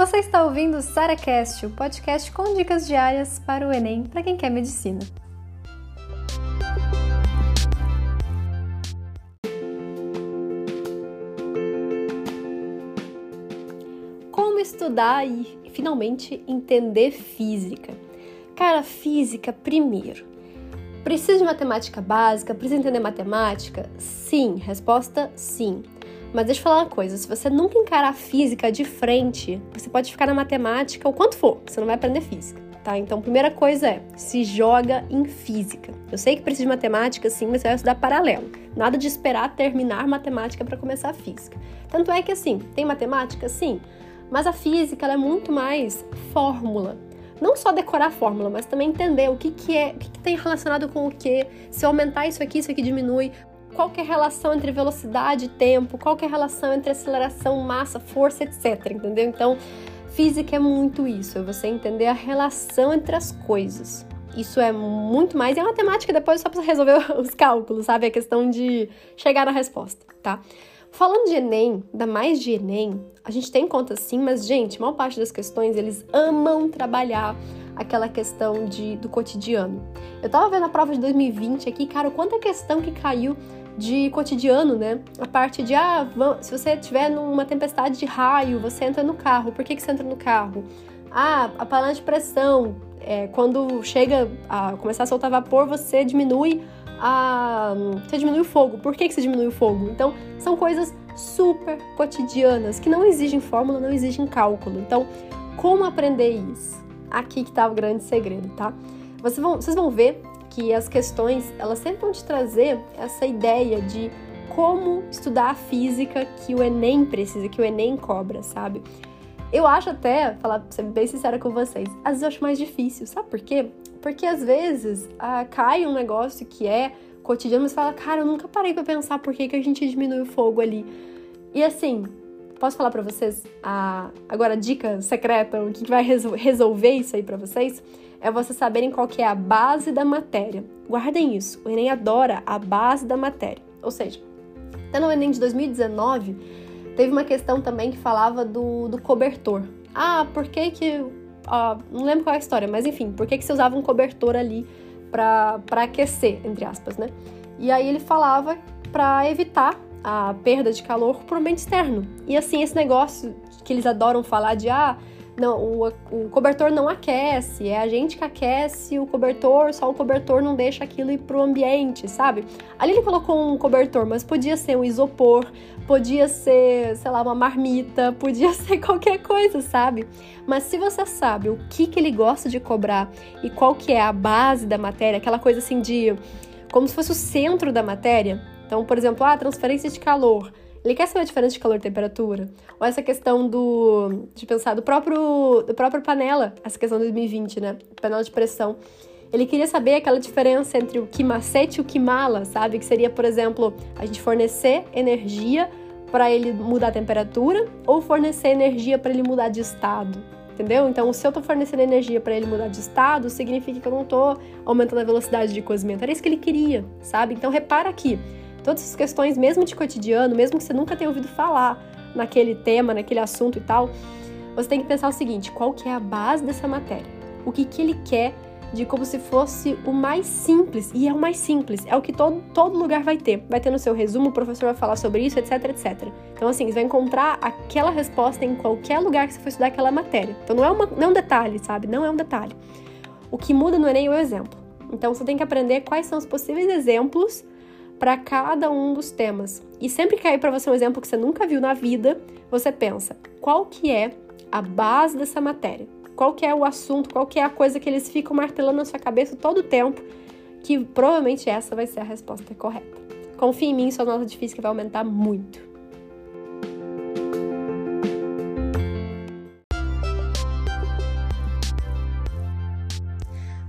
Você está ouvindo o SaraCast, o podcast com dicas diárias para o Enem para quem quer medicina. Como estudar e finalmente entender física? Cara, física primeiro. Precisa de matemática básica? Precisa entender matemática? Sim, resposta sim. Mas deixa eu falar uma coisa: se você nunca encarar a física de frente, você pode ficar na matemática o quanto for, você não vai aprender física, tá? Então, primeira coisa é se joga em física. Eu sei que precisa de matemática, sim, mas você vai estudar paralelo. Nada de esperar terminar matemática para começar a física. Tanto é que, assim, tem matemática? Sim, mas a física é muito mais fórmula não só decorar a fórmula, mas também entender o que, que é, o que, que tem relacionado com o que. Se eu aumentar isso aqui, isso aqui diminui qual é a relação entre velocidade e tempo, qual é a relação entre aceleração, massa, força, etc. Entendeu? Então, física é muito isso, é você entender a relação entre as coisas. Isso é muito mais, a matemática depois só para resolver os cálculos, sabe? A questão de chegar na resposta, tá? Falando de Enem, ainda mais de Enem, a gente tem conta sim, mas, gente, maior parte das questões eles amam trabalhar aquela questão de, do cotidiano. Eu tava vendo a prova de 2020 aqui, cara, quanta questão que caiu de cotidiano, né? A parte de, ah, se você estiver numa tempestade de raio, você entra no carro. Por que, que você entra no carro? Ah, a panela de pressão. É, quando chega a começar a soltar vapor, você diminui a. Você diminui o fogo. Por que, que você diminui o fogo? Então, são coisas super cotidianas que não exigem fórmula, não exigem cálculo. Então, como aprender isso? Aqui que tá o grande segredo, tá? Vocês vão, vocês vão ver que as questões elas sempre vão te trazer essa ideia de como estudar a física que o Enem precisa, que o Enem cobra, sabe? Eu acho até, falar, ser bem sincera com vocês, às vezes eu acho mais difícil, sabe por quê? Porque às vezes ah, cai um negócio que é cotidiano, mas fala, cara, eu nunca parei para pensar por que, que a gente diminui o fogo ali. E assim, posso falar para vocês a, agora a dica secreta, o que vai resolver isso aí para vocês? é vocês saberem qual que é a base da matéria. Guardem isso, o Enem adora a base da matéria. Ou seja, até no Enem de 2019, teve uma questão também que falava do, do cobertor. Ah, por que que... não lembro qual é a história, mas enfim, por que que você usava um cobertor ali para aquecer, entre aspas, né? E aí ele falava para evitar a perda de calor por ambiente externo. E assim, esse negócio que eles adoram falar de ah, não, o, o cobertor não aquece, é a gente que aquece o cobertor, só o cobertor não deixa aquilo ir pro ambiente, sabe? Ali ele colocou um cobertor, mas podia ser um isopor, podia ser, sei lá, uma marmita, podia ser qualquer coisa, sabe? Mas se você sabe o que, que ele gosta de cobrar e qual que é a base da matéria, aquela coisa assim de como se fosse o centro da matéria. Então, por exemplo, a ah, transferência de calor. Ele quer saber a diferença de calor e temperatura? Ou essa questão do. de pensar do próprio. do próprio panela, essa questão de 2020, né? Panela de pressão. Ele queria saber aquela diferença entre o que macete e o que mala, sabe? Que seria, por exemplo, a gente fornecer energia para ele mudar a temperatura ou fornecer energia para ele mudar de estado. Entendeu? Então, se eu estou fornecendo energia para ele mudar de estado, significa que eu não estou aumentando a velocidade de cozimento. Era isso que ele queria, sabe? Então, repara aqui todas essas questões, mesmo de cotidiano, mesmo que você nunca tenha ouvido falar naquele tema, naquele assunto e tal, você tem que pensar o seguinte: qual que é a base dessa matéria? O que, que ele quer de como se fosse o mais simples, e é o mais simples, é o que todo, todo lugar vai ter. Vai ter no seu resumo, o professor vai falar sobre isso, etc, etc. Então, assim, você vai encontrar aquela resposta em qualquer lugar que você for estudar aquela matéria. Então, não é, uma, não é um detalhe, sabe? Não é um detalhe. O que muda no Enem é o exemplo. Então, você tem que aprender quais são os possíveis exemplos para cada um dos temas. E sempre que cair para você um exemplo que você nunca viu na vida, você pensa, qual que é a base dessa matéria? Qual que é o assunto? Qual que é a coisa que eles ficam martelando na sua cabeça todo o tempo? Que provavelmente essa vai ser a resposta correta. Confie em mim, sua nota de física vai aumentar muito.